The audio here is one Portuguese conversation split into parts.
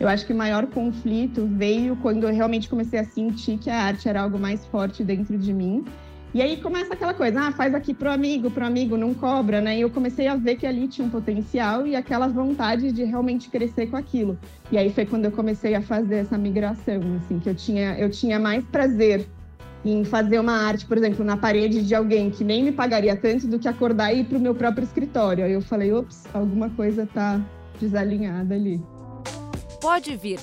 Eu acho que o maior conflito veio quando eu realmente comecei a sentir que a arte era algo mais forte dentro de mim. E aí começa aquela coisa, ah, faz aqui pro amigo, pro amigo, não cobra, né? E eu comecei a ver que ali tinha um potencial e aquela vontade de realmente crescer com aquilo. E aí foi quando eu comecei a fazer essa migração, assim, que eu tinha, eu tinha mais prazer em fazer uma arte, por exemplo, na parede de alguém que nem me pagaria tanto do que acordar e ir pro meu próprio escritório. Aí eu falei, ops, alguma coisa tá desalinhada ali. Pode vir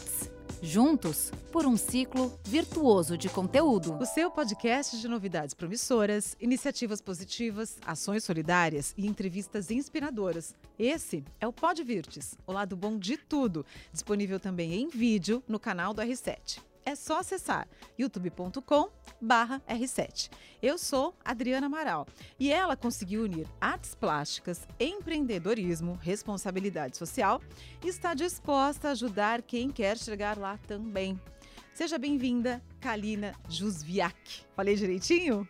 juntos por um ciclo virtuoso de conteúdo. O seu podcast de novidades promissoras, iniciativas positivas, ações solidárias e entrevistas inspiradoras. Esse é o Pod Virtes, o lado bom de tudo, disponível também em vídeo no canal do R7 é só acessar youtube.com R7. Eu sou Adriana Amaral e ela conseguiu unir artes plásticas, empreendedorismo, responsabilidade social e está disposta a ajudar quem quer chegar lá também. Seja bem-vinda, Kalina Jusviak. Falei direitinho?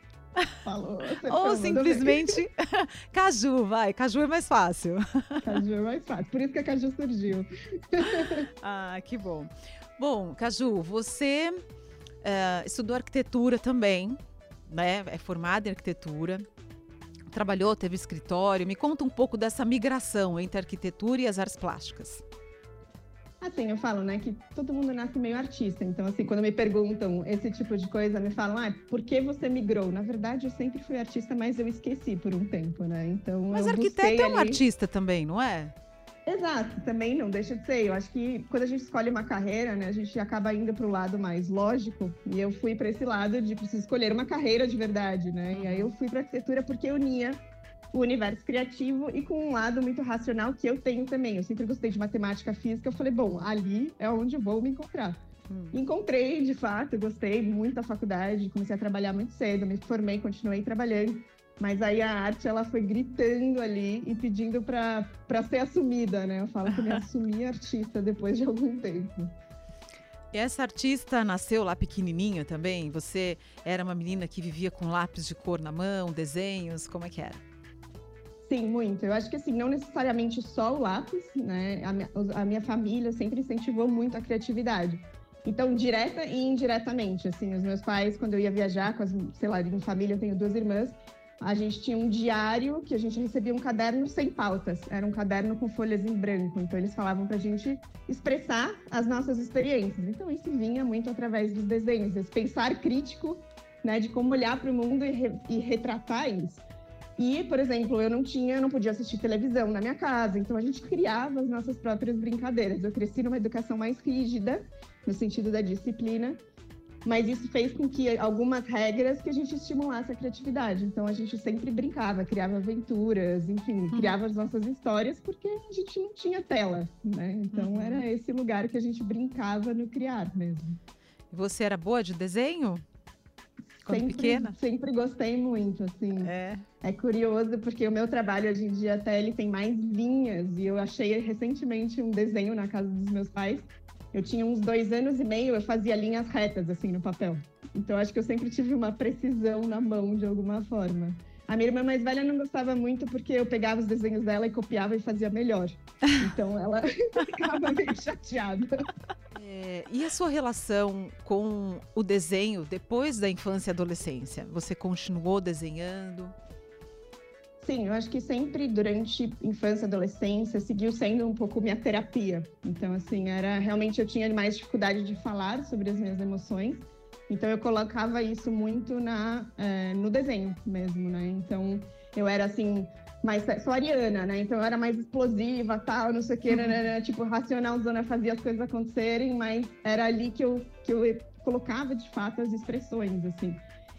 Falou. Ou simplesmente Caju, vai. Caju é mais fácil. Caju é mais fácil. Por isso que a Caju surgiu. ah, que bom. Bom, Caju, você uh, estudou arquitetura também, né? É formada em arquitetura. Trabalhou, teve escritório. Me conta um pouco dessa migração entre a arquitetura e as artes plásticas. Assim, eu falo, né, que todo mundo nasce meio artista. Então, assim, quando me perguntam esse tipo de coisa, me falam, ah, por que você migrou? Na verdade, eu sempre fui artista, mas eu esqueci por um tempo, né? Então, mas arquiteto é um ali... artista também, não é? Exato, também não deixa de ser. Eu acho que quando a gente escolhe uma carreira, né, a gente acaba indo para o lado mais lógico. E eu fui para esse lado de preciso escolher uma carreira de verdade, né? E aí eu fui para arquitetura porque unia o universo criativo e com um lado muito racional que eu tenho também. Eu sempre gostei de matemática física. Eu falei, bom, ali é onde eu vou me encontrar. Hum. Encontrei, de fato, gostei muito da faculdade, comecei a trabalhar muito cedo, me formei, continuei trabalhando. Mas aí a arte ela foi gritando ali e pedindo para ser assumida, né? Eu falo que me assumi artista depois de algum tempo. E essa artista nasceu lá pequenininha também? Você era uma menina que vivia com lápis de cor na mão, desenhos, como é que era? Sim, muito. Eu acho que assim, não necessariamente só o lápis, né? A minha, a minha família sempre incentivou muito a criatividade. Então, direta e indiretamente, assim, os meus pais, quando eu ia viajar com as, sei lá, em família eu tenho duas irmãs, a gente tinha um diário que a gente recebia um caderno sem pautas. Era um caderno com folhas em branco. Então eles falavam para a gente expressar as nossas experiências. Então isso vinha muito através dos desenhos, esse pensar crítico, né, de como olhar para o mundo e, re e, retratar isso. E, por exemplo, eu não tinha, não podia assistir televisão na minha casa. Então a gente criava as nossas próprias brincadeiras. Eu cresci numa educação mais rígida no sentido da disciplina mas isso fez com que algumas regras que a gente estimulasse a criatividade. Então a gente sempre brincava, criava aventuras, enfim, uhum. criava as nossas histórias porque a gente não tinha tela, né? Então uhum. era esse lugar que a gente brincava no criar mesmo. Você era boa de desenho? Quando sempre, pequena? Sempre gostei muito, assim. É. É curioso porque o meu trabalho hoje em dia até ele tem mais linhas e eu achei recentemente um desenho na casa dos meus pais eu tinha uns dois anos e meio, eu fazia linhas retas, assim, no papel. Então, acho que eu sempre tive uma precisão na mão, de alguma forma. A minha irmã mais velha não gostava muito porque eu pegava os desenhos dela e copiava e fazia melhor. Então, ela ficava meio chateada. É, e a sua relação com o desenho depois da infância e adolescência? Você continuou desenhando? Sim, eu acho que sempre durante infância e adolescência seguiu sendo um pouco minha terapia. Então, assim, era realmente eu tinha mais dificuldade de falar sobre as minhas emoções. Então, eu colocava isso muito na, é, no desenho mesmo, né? Então, eu era assim, mais. Sou ariana, né? Então, eu era mais explosiva, tal, não sei o quê, né, né, né? tipo, racionalzona, fazia as coisas acontecerem, mas era ali que eu, que eu colocava de fato as expressões, assim.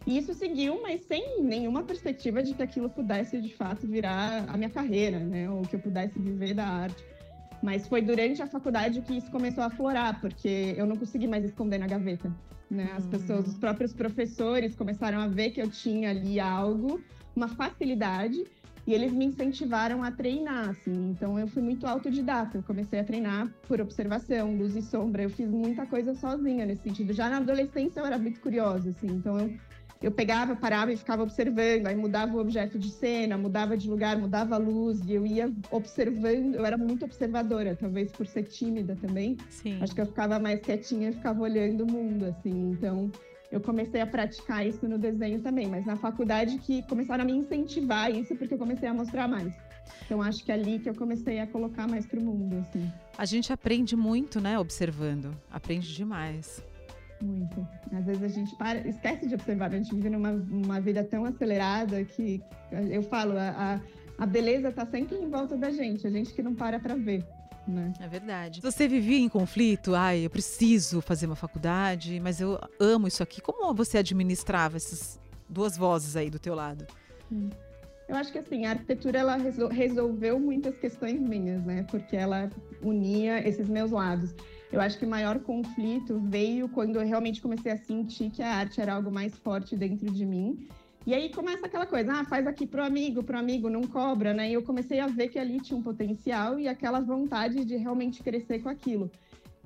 E isso seguiu, mas sem nenhuma perspectiva de que aquilo pudesse de fato virar a minha carreira, né? Ou que eu pudesse viver da arte. Mas foi durante a faculdade que isso começou a florar, porque eu não consegui mais esconder na gaveta. Né? As pessoas, os próprios professores começaram a ver que eu tinha ali algo, uma facilidade, E eles me incentivaram a treinar, assim. Então eu fui muito autodidata. Eu comecei a treinar por observação, luz e sombra. Eu fiz muita coisa sozinha nesse sentido. Já na adolescência eu era muito curiosa, assim. Então eu, eu pegava, parava e ficava observando. Aí mudava o objeto de cena, mudava de lugar, mudava a luz. E eu ia observando. Eu era muito observadora, talvez por ser tímida também. Sim. Acho que eu ficava mais quietinha e ficava olhando o mundo, assim. Então eu comecei a praticar isso no desenho também, mas na faculdade que começaram a me incentivar isso porque eu comecei a mostrar mais. Então acho que é ali que eu comecei a colocar mais pro mundo, assim. A gente aprende muito, né, observando. Aprende demais. Muito. Às vezes a gente para, esquece de observar. A gente vive numa uma vida tão acelerada que eu falo, a, a beleza está sempre em volta da gente, a gente que não para para ver. Né? É verdade. Você vivia em conflito? Ai, eu preciso fazer uma faculdade, mas eu amo isso aqui. Como você administrava essas duas vozes aí do teu lado? Eu acho que assim, a arquitetura ela resolveu muitas questões minhas, né? Porque ela unia esses meus lados. Eu acho que o maior conflito veio quando eu realmente comecei a sentir que a arte era algo mais forte dentro de mim e aí começa aquela coisa, ah, faz aqui pro amigo, pro amigo, não cobra, né? E eu comecei a ver que ali tinha um potencial e aquela vontade de realmente crescer com aquilo.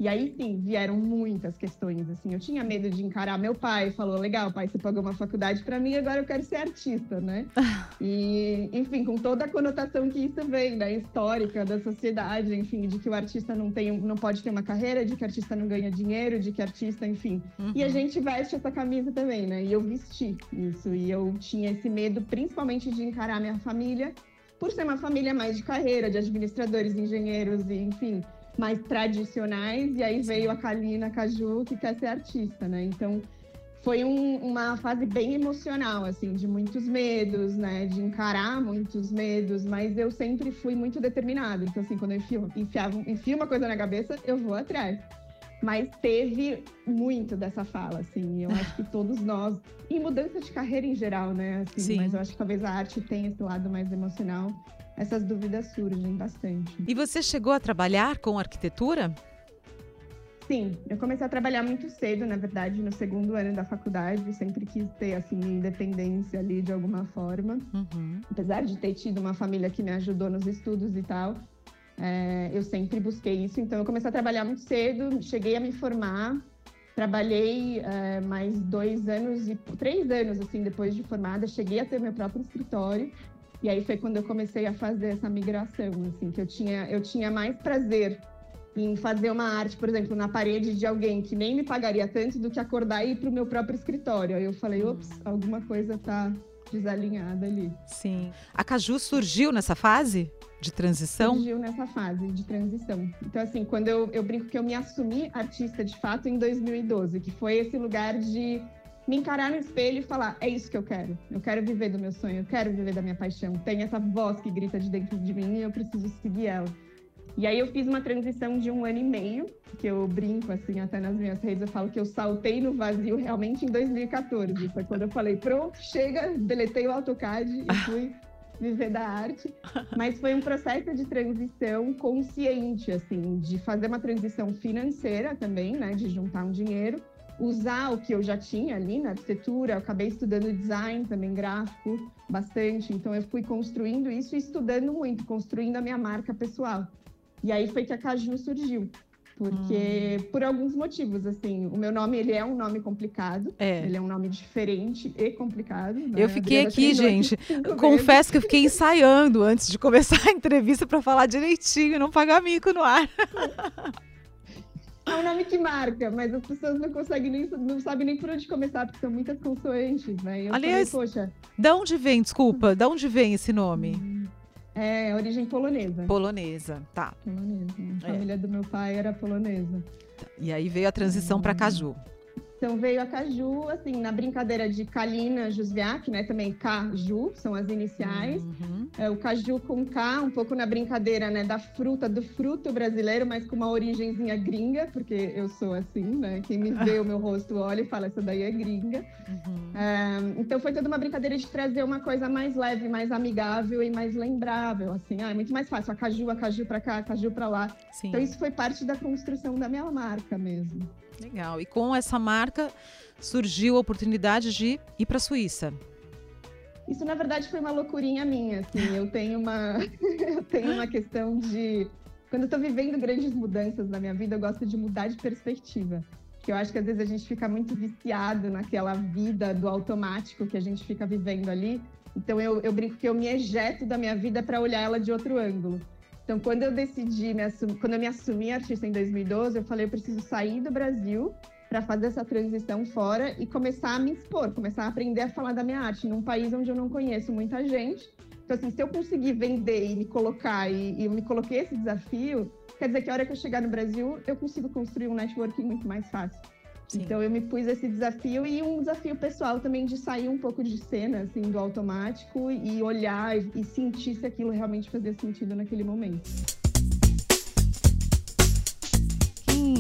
E aí sim, vieram muitas questões, assim. Eu tinha medo de encarar meu pai, falou: "Legal, pai, você pagou uma faculdade para mim, agora eu quero ser artista", né? e, enfim, com toda a conotação que isso vem, né, histórica da sociedade, enfim, de que o artista não tem, não pode ter uma carreira, de que o artista não ganha dinheiro, de que artista, enfim. Uhum. E a gente veste essa camisa também, né? E eu vesti isso e eu tinha esse medo principalmente de encarar minha família, por ser uma família mais de carreira, de administradores, engenheiros e, enfim, mais tradicionais, e aí veio a Kalina Caju, que quer ser artista, né? Então, foi um, uma fase bem emocional, assim, de muitos medos, né? De encarar muitos medos, mas eu sempre fui muito determinada. Então, assim, quando eu enfio, enfiava, enfio uma coisa na cabeça, eu vou atrás. Mas teve muito dessa fala, assim. Eu acho que todos nós, em mudança de carreira em geral, né? Assim, Sim. Mas eu acho que talvez a arte tenha esse lado mais emocional essas dúvidas surgem bastante. E você chegou a trabalhar com arquitetura? Sim, eu comecei a trabalhar muito cedo, na verdade, no segundo ano da faculdade. Sempre quis ter, assim, independência ali de alguma forma. Uhum. Apesar de ter tido uma família que me ajudou nos estudos e tal, é, eu sempre busquei isso. Então, eu comecei a trabalhar muito cedo, cheguei a me formar. Trabalhei é, mais dois anos e três anos assim depois de formada, cheguei a ter meu próprio escritório e aí foi quando eu comecei a fazer essa migração, assim, que eu tinha, eu tinha mais prazer em fazer uma arte, por exemplo, na parede de alguém que nem me pagaria tanto do que acordar e ir para o meu próprio escritório. Aí eu falei, ops, alguma coisa tá desalinhada ali. Sim. A Caju surgiu nessa fase de transição? Surgiu nessa fase de transição. Então, assim, quando eu, eu brinco que eu me assumi artista de fato em 2012, que foi esse lugar de me encarar no espelho e falar: é isso que eu quero. Eu quero viver do meu sonho, eu quero viver da minha paixão. Tem essa voz que grita de dentro de mim e eu preciso seguir ela. E aí eu fiz uma transição de um ano e meio, que eu brinco assim até nas minhas redes, eu falo que eu saltei no vazio realmente em 2014. Foi quando eu falei, pronto, chega, deletei o AutoCAD e fui viver da arte. Mas foi um processo de transição consciente, assim, de fazer uma transição financeira também, né, de juntar um dinheiro usar o que eu já tinha ali na arquitetura. Eu acabei estudando design também gráfico bastante, então eu fui construindo isso e estudando muito, construindo a minha marca pessoal. E aí foi que a Caju surgiu. Porque, hum. por alguns motivos, assim, o meu nome, ele é um nome complicado. É. Ele é um nome diferente e complicado. Né? Eu fiquei aqui, gente. Confesso que eu fiquei ensaiando antes de começar a entrevista para falar direitinho e não pagar mico no ar. É um nome que marca, mas as pessoas não conseguem nem, não sabem nem por onde começar, porque são muitas consoantes, né? Eu Aliás, falei, poxa. Da onde vem, desculpa, da onde vem esse nome? É origem polonesa. Polonesa, tá. Polonesa. A é. família do meu pai era polonesa. E aí veio a transição é. para Caju. Então veio a Caju, assim, na brincadeira de Kalina Jusviak, né? Também Caju, são as iniciais. Uhum. É, o Caju com K, um pouco na brincadeira, né? Da fruta, do fruto brasileiro, mas com uma origenzinha gringa, porque eu sou assim, né? Quem me vê o meu rosto olha e fala, essa daí é gringa. Uhum. É, então foi toda uma brincadeira de trazer uma coisa mais leve, mais amigável e mais lembrável, assim. Ah, é muito mais fácil, a Caju, a Caju pra cá, a Caju pra lá. Sim. Então isso foi parte da construção da minha marca mesmo. Legal. E com essa marca surgiu a oportunidade de ir para a Suíça. Isso, na verdade, foi uma loucurinha minha, assim. Eu tenho uma, eu tenho uma questão de... Quando eu tô vivendo grandes mudanças na minha vida, eu gosto de mudar de perspectiva. Que eu acho que às vezes a gente fica muito viciado naquela vida do automático que a gente fica vivendo ali. Então eu, eu brinco que eu me ejeto da minha vida para olhar ela de outro ângulo. Então, quando eu decidi, quando eu me assumi artista em 2012, eu falei, eu preciso sair do Brasil para fazer essa transição fora e começar a me expor, começar a aprender a falar da minha arte num país onde eu não conheço muita gente. Então, assim, se eu conseguir vender e me colocar, e, e eu me coloquei esse desafio, quer dizer que a hora que eu chegar no Brasil, eu consigo construir um networking muito mais fácil. Sim. Então, eu me pus esse desafio e um desafio pessoal também de sair um pouco de cena, assim, do automático e olhar e sentir se aquilo realmente fazia sentido naquele momento.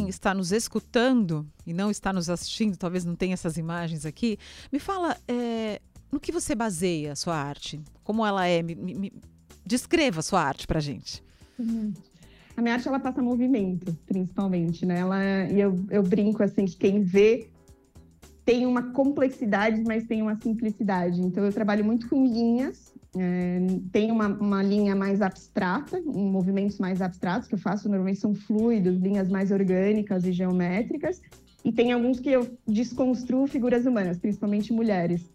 está nos escutando e não está nos assistindo, talvez não tenha essas imagens aqui, me fala é, no que você baseia a sua arte, como ela é, me, me, descreva a sua arte para gente. Uhum. A minha arte ela passa movimento, principalmente, né? Ela, e eu, eu brinco assim que quem vê tem uma complexidade, mas tem uma simplicidade. Então eu trabalho muito com linhas é, tem uma, uma, linha mais abstrata, movimentos mais abstratos que eu faço, normalmente são fluidos, linhas mais orgânicas e geométricas, e tem alguns que eu desconstruo figuras humanas, principalmente mulheres.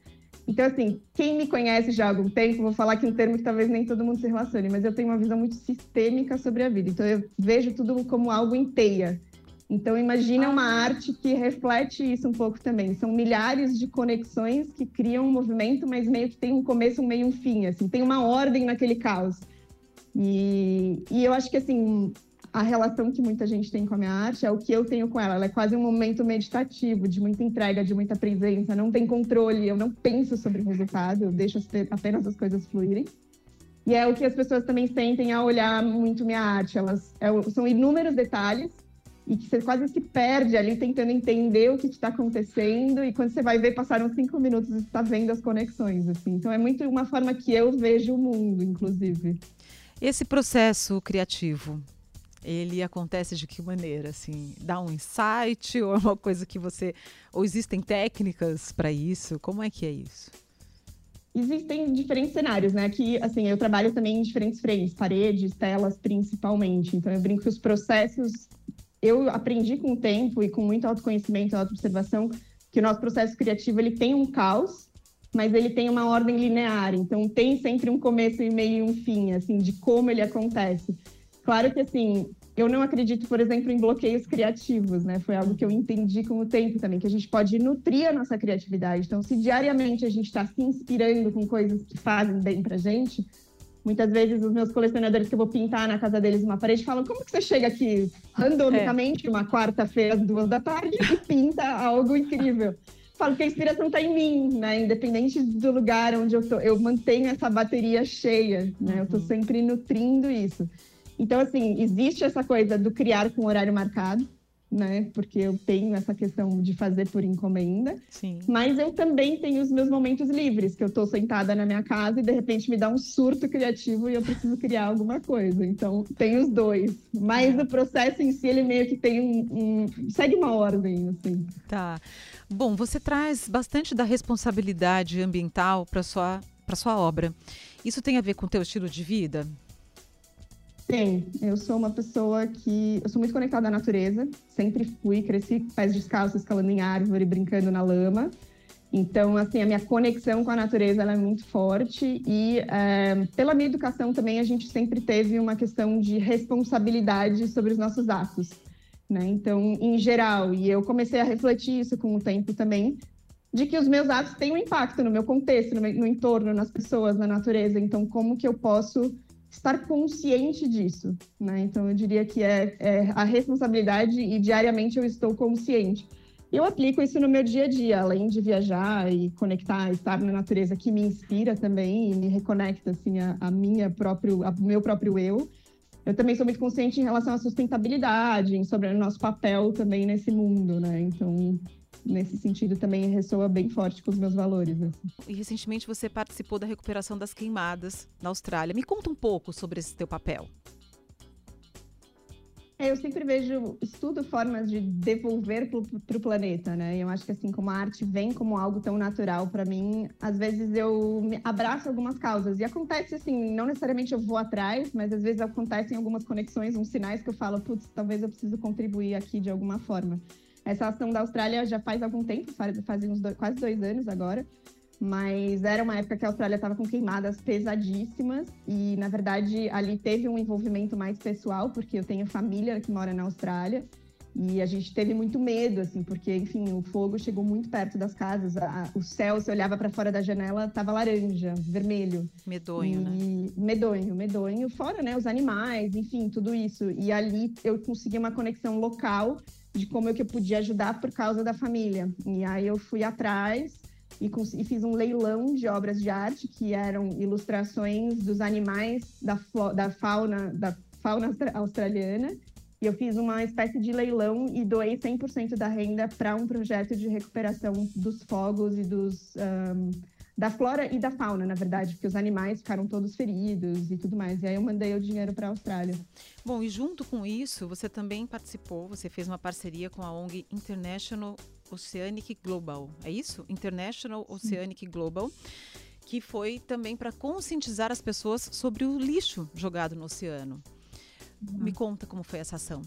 Então, assim, quem me conhece já há algum tempo, vou falar aqui um termo que talvez nem todo mundo se relacione, mas eu tenho uma visão muito sistêmica sobre a vida. Então, eu vejo tudo como algo em teia. Então, imagina uma ah. arte que reflete isso um pouco também. São milhares de conexões que criam um movimento, mas meio que tem um começo, um meio e um fim. Assim, tem uma ordem naquele caos. E, e eu acho que, assim, a relação que muita gente tem com a minha arte é o que eu tenho com ela. Ela é quase um momento meditativo, de muita entrega, de muita presença. Não tem controle, eu não penso sobre o resultado, eu deixo apenas as coisas fluírem. E é o que as pessoas também sentem ao olhar muito minha arte. Elas é, são inúmeros detalhes e que você quase se perde ali tentando entender o que está acontecendo e quando você vai ver passaram cinco minutos e está vendo as conexões assim então é muito uma forma que eu vejo o mundo inclusive esse processo criativo ele acontece de que maneira assim dá um insight ou é uma coisa que você ou existem técnicas para isso como é que é isso existem diferentes cenários, né? Que, assim, eu trabalho também em diferentes frentes, paredes, telas, principalmente. Então, eu brinco que os processos eu aprendi com o tempo e com muito autoconhecimento, autoobservação, que o nosso processo criativo ele tem um caos, mas ele tem uma ordem linear. Então tem sempre um começo e meio e um fim, assim, de como ele acontece. Claro que assim, eu não acredito, por exemplo, em bloqueios criativos, né? Foi algo que eu entendi com o tempo também, que a gente pode nutrir a nossa criatividade. Então, se diariamente a gente está se inspirando com coisas que fazem bem pra gente, Muitas vezes os meus colecionadores que eu vou pintar na casa deles uma parede falam: como que você chega aqui randomicamente, é. uma quarta-feira, duas da tarde, e pinta algo incrível? Falo que a inspiração está em mim, né? Independente do lugar onde eu tô, eu mantenho essa bateria cheia, né? Uhum. Eu estou sempre nutrindo isso. Então, assim, existe essa coisa do criar com horário marcado, né? Porque eu tenho essa questão de fazer por encomenda. Sim. Mas eu também tenho os meus momentos livres, que eu estou sentada na minha casa e de repente me dá um surto criativo e eu preciso criar alguma coisa. Então, tem os dois. Mas é. o processo em si, ele meio que tem um, um segue uma ordem, assim. Tá. Bom, você traz bastante da responsabilidade ambiental para sua para sua obra. Isso tem a ver com o teu estilo de vida? Tem. Eu sou uma pessoa que. Eu sou muito conectada à natureza. Sempre fui, cresci pés descalços, escalando em árvore, brincando na lama. Então, assim, a minha conexão com a natureza é muito forte. E é, pela minha educação também, a gente sempre teve uma questão de responsabilidade sobre os nossos atos. Né? Então, em geral, e eu comecei a refletir isso com o tempo também, de que os meus atos têm um impacto no meu contexto, no, meu, no entorno, nas pessoas, na natureza. Então, como que eu posso estar consciente disso, né? Então eu diria que é, é, a responsabilidade e diariamente eu estou consciente. Eu aplico isso no meu dia a dia, além de viajar e conectar, estar na natureza que me inspira também e me reconecta assim a, a minha próprio, ao meu próprio eu. Eu também sou muito consciente em relação à sustentabilidade, sobre o nosso papel também nesse mundo, né? Então nesse sentido também ressoa bem forte com os meus valores. Assim. E recentemente você participou da recuperação das queimadas na Austrália. Me conta um pouco sobre esse teu papel. É, eu sempre vejo, estudo formas de devolver para o planeta, né? Eu acho que assim, como a arte vem como algo tão natural para mim, às vezes eu abraço algumas causas. E acontece assim, não necessariamente eu vou atrás, mas às vezes acontecem algumas conexões, uns sinais que eu falo, putz, talvez eu preciso contribuir aqui de alguma forma. Essa ação da Austrália já faz algum tempo, faz, uns dois, quase dois anos agora. Mas era uma época que a Austrália estava com queimadas pesadíssimas e, na verdade, ali teve um envolvimento mais pessoal, porque eu tenho família que mora na Austrália e a gente teve muito medo, assim, porque, enfim, o fogo chegou muito perto das casas. A, o céu, se olhava para fora da janela, estava laranja, vermelho. Medonho, e... né? Medonho, medonho. Fora, né, os animais, enfim, tudo isso. E ali eu consegui uma conexão local de como é que eu podia ajudar por causa da família. E aí eu fui atrás e, e, fiz um leilão de obras de arte que eram ilustrações dos animais da, da fauna da fauna australiana. E eu fiz uma espécie de leilão e doei 100% da renda para um projeto de recuperação dos fogos e dos um, da flora e da fauna, na verdade, porque os animais ficaram todos feridos e tudo mais. E aí eu mandei o dinheiro para a Austrália. Bom, e junto com isso, você também participou, você fez uma parceria com a ONG International Oceanic Global, é isso? International Oceanic Global, que foi também para conscientizar as pessoas sobre o lixo jogado no oceano. Me conta como foi essa ação.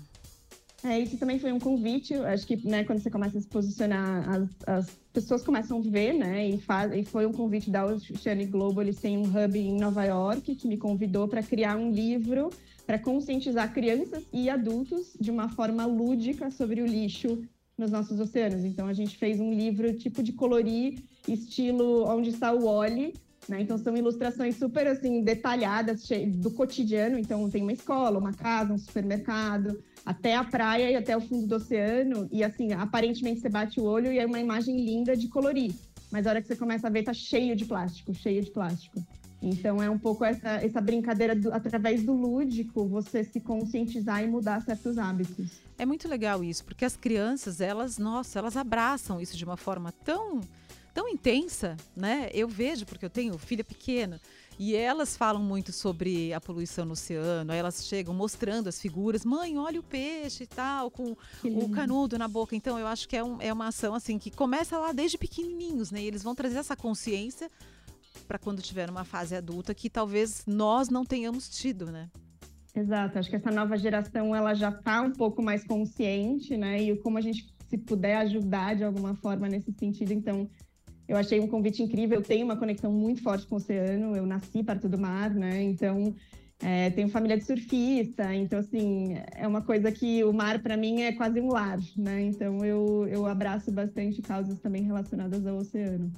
É, isso também foi um convite. Acho que né, quando você começa a se posicionar, as, as pessoas começam a ver, né? E, faz, e foi um convite da Oceanic Global. Eles têm um hub em Nova York que me convidou para criar um livro para conscientizar crianças e adultos de uma forma lúdica sobre o lixo nos nossos oceanos. Então a gente fez um livro tipo de colorir, estilo onde está o Wally, né? Então são ilustrações super assim detalhadas do cotidiano. Então tem uma escola, uma casa, um supermercado, até a praia e até o fundo do oceano. E assim aparentemente você bate o olho e é uma imagem linda de colorir. Mas a hora que você começa a ver tá cheio de plástico, cheio de plástico. Então é um pouco essa, essa brincadeira do, através do lúdico, você se conscientizar e mudar certos hábitos. É muito legal isso, porque as crianças, elas, nossa, elas abraçam isso de uma forma tão, tão intensa, né? Eu vejo, porque eu tenho filha pequena, e elas falam muito sobre a poluição no oceano, elas chegam mostrando as figuras, mãe, olha o peixe e tal, com o canudo na boca. Então eu acho que é, um, é uma ação assim que começa lá desde pequenininhos, né? E eles vão trazer essa consciência para quando tiver uma fase adulta que talvez nós não tenhamos tido, né? Exato, acho que essa nova geração ela já está um pouco mais consciente, né? E como a gente se puder ajudar de alguma forma nesse sentido, então eu achei um convite incrível. Eu tenho uma conexão muito forte com o oceano, eu nasci perto do mar, né? Então é, tenho família de surfista, então assim é uma coisa que o mar para mim é quase um lar, né? Então eu, eu abraço bastante causas também relacionadas ao oceano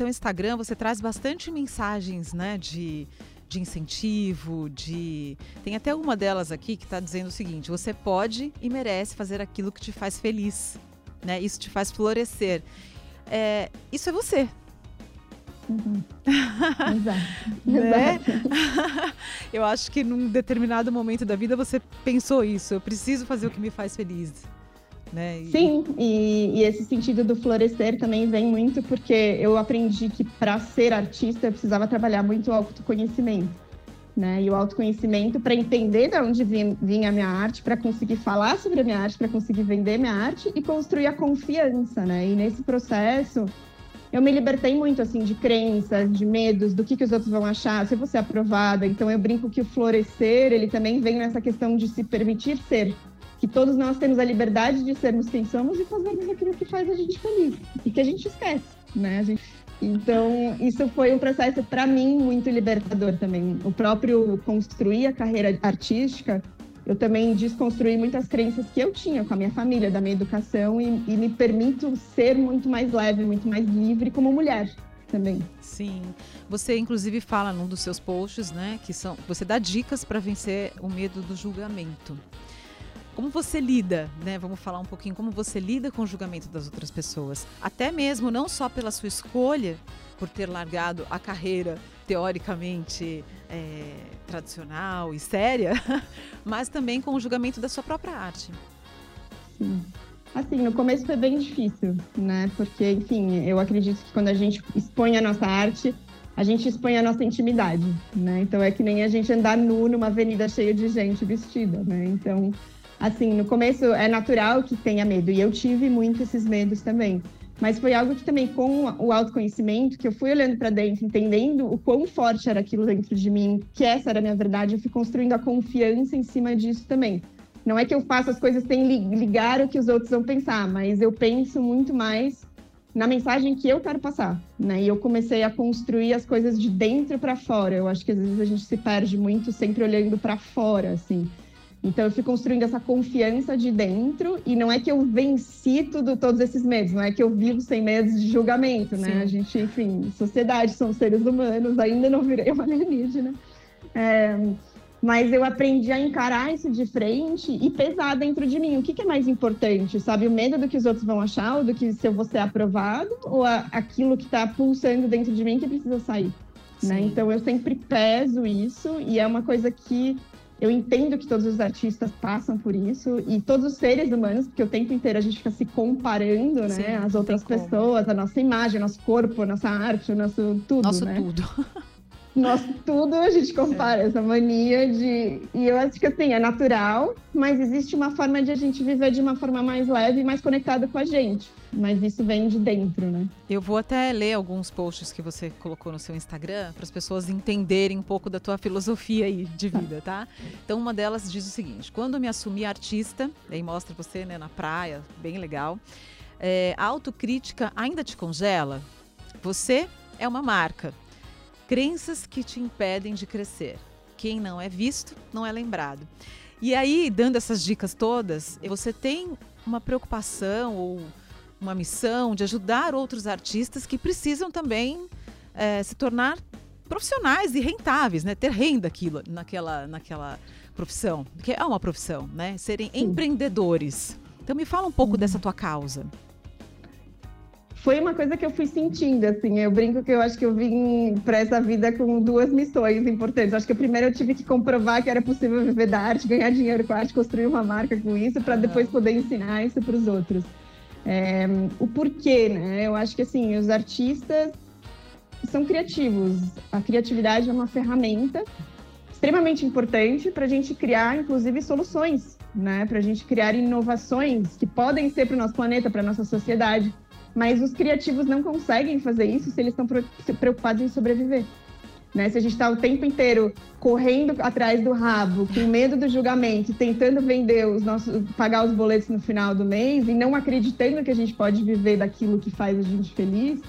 seu Instagram você traz bastante mensagens, né, de, de incentivo, de tem até uma delas aqui que está dizendo o seguinte: você pode e merece fazer aquilo que te faz feliz, né? Isso te faz florescer. É, isso é você. Uhum. Exato. né? Eu acho que num determinado momento da vida você pensou isso. Eu preciso fazer o que me faz feliz. Né? E... Sim, e, e, esse sentido do florescer também vem muito porque eu aprendi que para ser artista eu precisava trabalhar muito o autoconhecimento. Né? E o autoconhecimento para entender de onde vinha, a minha arte, para conseguir falar sobre a minha arte, para conseguir vender minha arte e construir a confiança, né? E nesse processo eu me libertei muito assim de crenças, de medos, do que, que os outros vão achar, se vou ser aprovada. Então eu brinco que o florescer ele também vem nessa questão de se permitir ser, que todos nós temos a liberdade de sermos quem somos e fazermos aquilo que faz a gente feliz e que a gente esquece, né? A gente... Então, isso foi um processo para mim muito libertador também. O próprio construir a carreira artística, eu também desconstruí muitas crenças que eu tinha com a minha família, da minha educação e, e me permito ser muito mais leve, muito mais livre como mulher também. Sim. Você inclusive fala num dos seus posts, né, que são você dá dicas para vencer o medo do julgamento. Como você lida, né? Vamos falar um pouquinho como você lida com o julgamento das outras pessoas. Até mesmo não só pela sua escolha, por ter largado a carreira teoricamente é, tradicional e séria, mas também com o julgamento da sua própria arte. Sim. Assim, no começo foi bem difícil, né? Porque, enfim, eu acredito que quando a gente expõe a nossa arte, a gente expõe a nossa intimidade, né? Então é que nem a gente andar nu numa avenida cheia de gente vestida, né? Então, assim, no começo é natural que tenha medo, e eu tive muito esses medos também. Mas foi algo que também, com o autoconhecimento, que eu fui olhando para dentro, entendendo o quão forte era aquilo dentro de mim, que essa era a minha verdade, eu fui construindo a confiança em cima disso também. Não é que eu faço as coisas sem ligar o que os outros vão pensar, mas eu penso muito mais na mensagem que eu quero passar, né? E eu comecei a construir as coisas de dentro para fora. Eu acho que às vezes a gente se perde muito sempre olhando para fora, assim. Então eu fui construindo essa confiança de dentro e não é que eu venci tudo, todos esses medos, não é que eu vivo sem medos de julgamento, né? Sim. A gente, enfim, sociedade, somos seres humanos, ainda não virei uma alienígena. É, mas eu aprendi a encarar isso de frente e pesar dentro de mim. O que, que, é mais importante, sabe? O medo do que os outros vão achar, ou do que se eu vou ser aprovado, ou a, aquilo que está pulsando dentro de mim que precisa sair? Né? Então eu sempre peso isso e é uma coisa que eu entendo que todos os artistas passam por isso e todos os seres humanos, porque o tempo inteiro a gente fica se comparando, né? Sim, As outras pessoas, a nossa imagem, nosso corpo, nossa arte, o nosso tudo, Nosso né? tudo. Nosso tudo a gente compara, essa mania de. E eu acho que assim, é natural, mas existe uma forma de a gente viver de uma forma mais leve e mais conectada com a gente. Mas isso vem de dentro, né? Eu vou até ler alguns posts que você colocou no seu Instagram para as pessoas entenderem um pouco da tua filosofia aí de vida, tá? Então uma delas diz o seguinte: quando me assumi artista, aí mostra você né, na praia, bem legal. É, a autocrítica ainda te congela? Você é uma marca. Crenças que te impedem de crescer. Quem não é visto, não é lembrado. E aí, dando essas dicas todas, você tem uma preocupação ou uma missão de ajudar outros artistas que precisam também é, se tornar profissionais e rentáveis, né? Ter renda aquilo, naquela, naquela profissão, que é uma profissão, né? Serem Sim. empreendedores. Então me fala um pouco dessa tua causa foi uma coisa que eu fui sentindo, assim. Eu brinco que eu acho que eu vim para essa vida com duas missões importantes. Acho que a primeira eu tive que comprovar que era possível viver da arte, ganhar dinheiro com a arte, construir uma marca com isso, para depois poder ensinar isso para os outros. É, o porquê, né? Eu acho que, assim, os artistas são criativos. A criatividade é uma ferramenta extremamente importante para a gente criar, inclusive, soluções, né? Para a gente criar inovações que podem ser para o nosso planeta, para a nossa sociedade mas os criativos não conseguem fazer isso se eles estão preocupados em sobreviver. Né? Se a gente está o tempo inteiro correndo atrás do rabo, com medo do julgamento, tentando vender os nossos, pagar os boletos no final do mês e não acreditando que a gente pode viver daquilo que faz a gente feliz,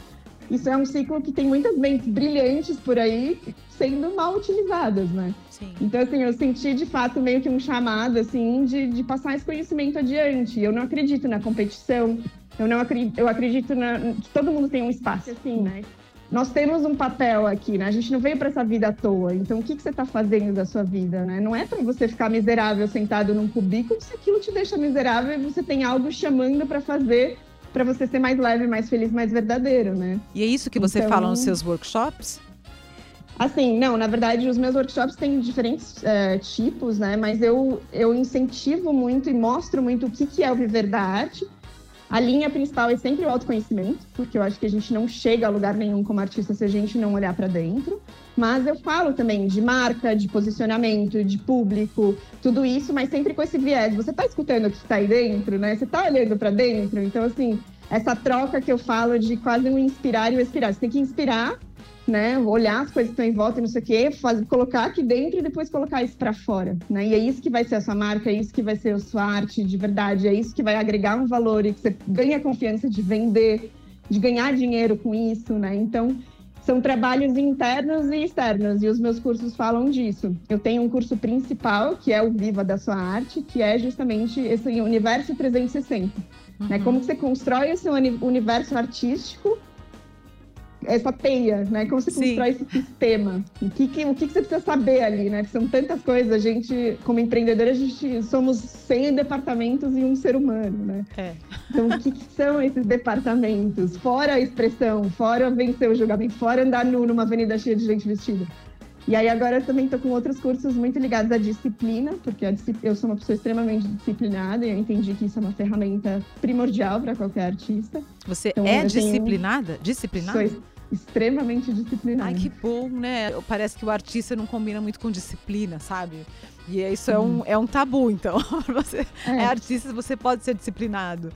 isso é um ciclo que tem muitas mentes brilhantes por aí sendo mal utilizadas, né? Sim. Então, assim, eu senti de fato meio que um chamado, assim, de, de passar esse conhecimento adiante. Eu não acredito na competição, eu não acredito, eu acredito na, que todo mundo tem um espaço, assim, né? Nós temos um papel aqui, né? A gente não veio para essa vida à toa. Então, o que, que você está fazendo da sua vida, né? Não é para você ficar miserável sentado num cubículo se aquilo te deixa miserável e você tem algo chamando para fazer para você ser mais leve, mais feliz, mais verdadeiro, né? E é isso que você então, fala nos seus workshops? Assim, não, na verdade, os meus workshops têm diferentes é, tipos, né? Mas eu, eu incentivo muito e mostro muito o que, que é o viver da arte a linha principal é sempre o autoconhecimento, porque eu acho que a gente não chega a lugar nenhum como artista se a gente não olhar para dentro. Mas eu falo também de marca, de posicionamento, de público, tudo isso, mas sempre com esse viés. Você está escutando o que está aí dentro, né? Você está olhando para dentro. Então, assim, essa troca que eu falo de quase um inspirar e o expirar. Você tem que inspirar né? Olhar as coisas que estão em volta e não sei o quê, fazer, colocar aqui dentro e depois colocar isso para fora, né? E é isso que vai ser a sua marca, é isso que vai ser a sua arte de verdade, é isso que vai agregar um valor e que você ganha confiança de vender, de ganhar dinheiro com isso, né? Então, são trabalhos internos e externos, e os meus cursos falam disso. Eu tenho um curso principal, que é o Viva da Sua Arte, que é justamente esse universo 360. Né? Uhum. Né? Como você constrói o seu universo artístico essa teia, né? Como Sim. constrói esse sistema? O que, que, o que, que você precisa saber ali, né? São tantas coisas. A gente, como empreendedora, a gente somos 100 departamentos e um ser humano, né? É. Então, o que, que são esses departamentos? Fora a expressão, fora vencer o julgamento, fora andar nu numa avenida cheia de gente vestida. E aí agora eu também estou com outros cursos muito ligados à disciplina, porque eu sou uma pessoa extremamente disciplinada e eu entendi que isso é uma ferramenta primordial para qualquer artista. Você então, é disciplinada? Tenho... Disciplinada? Sou extremamente disciplinado. Ai, que bom, né? Parece que o artista não combina muito com disciplina, sabe? E isso é um, é um tabu, então. você é. é artista, você pode ser disciplinado.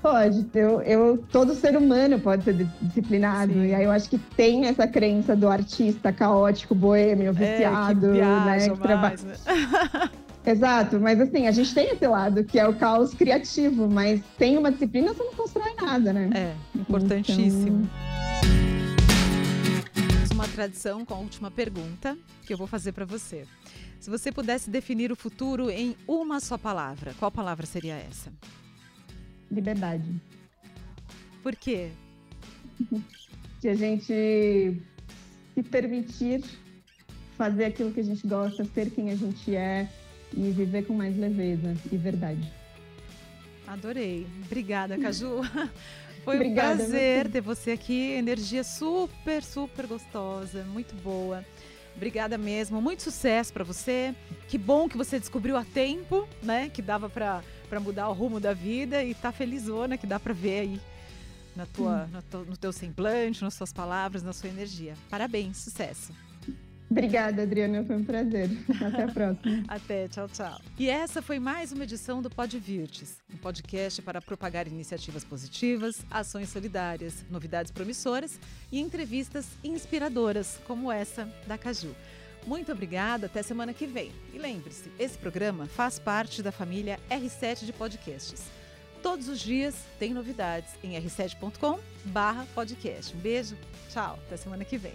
Pode, eu, eu, todo ser humano pode ser disciplinado. Sim. E aí eu acho que tem essa crença do artista caótico, boêmio, viciado, é, que viaja, né? Que trabalha. Né? Exato, mas assim, a gente tem esse lado que é o caos criativo, mas sem uma disciplina você não constrói nada, né? É, importantíssimo. Então... Uma tradição com a última pergunta que eu vou fazer para você. Se você pudesse definir o futuro em uma só palavra, qual palavra seria essa? Liberdade. Por quê? que a gente se permitir fazer aquilo que a gente gosta, ser quem a gente é e viver com mais leveza e verdade. Adorei. Obrigada, Caju. Foi Obrigada, um prazer ter você aqui. Energia super, super gostosa, muito boa. Obrigada mesmo. Muito sucesso para você. Que bom que você descobriu a tempo, né? Que dava para para mudar o rumo da vida e tá felizona, que dá para ver aí na tua, hum. no, no teu semblante, nas suas palavras, na sua energia. Parabéns, sucesso. Obrigada, Adriana, foi um prazer. Até a próxima. Até, tchau, tchau. E essa foi mais uma edição do Pod Virtes, um podcast para propagar iniciativas positivas, ações solidárias, novidades promissoras e entrevistas inspiradoras, como essa da Caju. Muito obrigada, até semana que vem. E lembre-se, esse programa faz parte da família R7 de podcasts. Todos os dias tem novidades em r7.com/podcast. Um beijo, tchau, até semana que vem.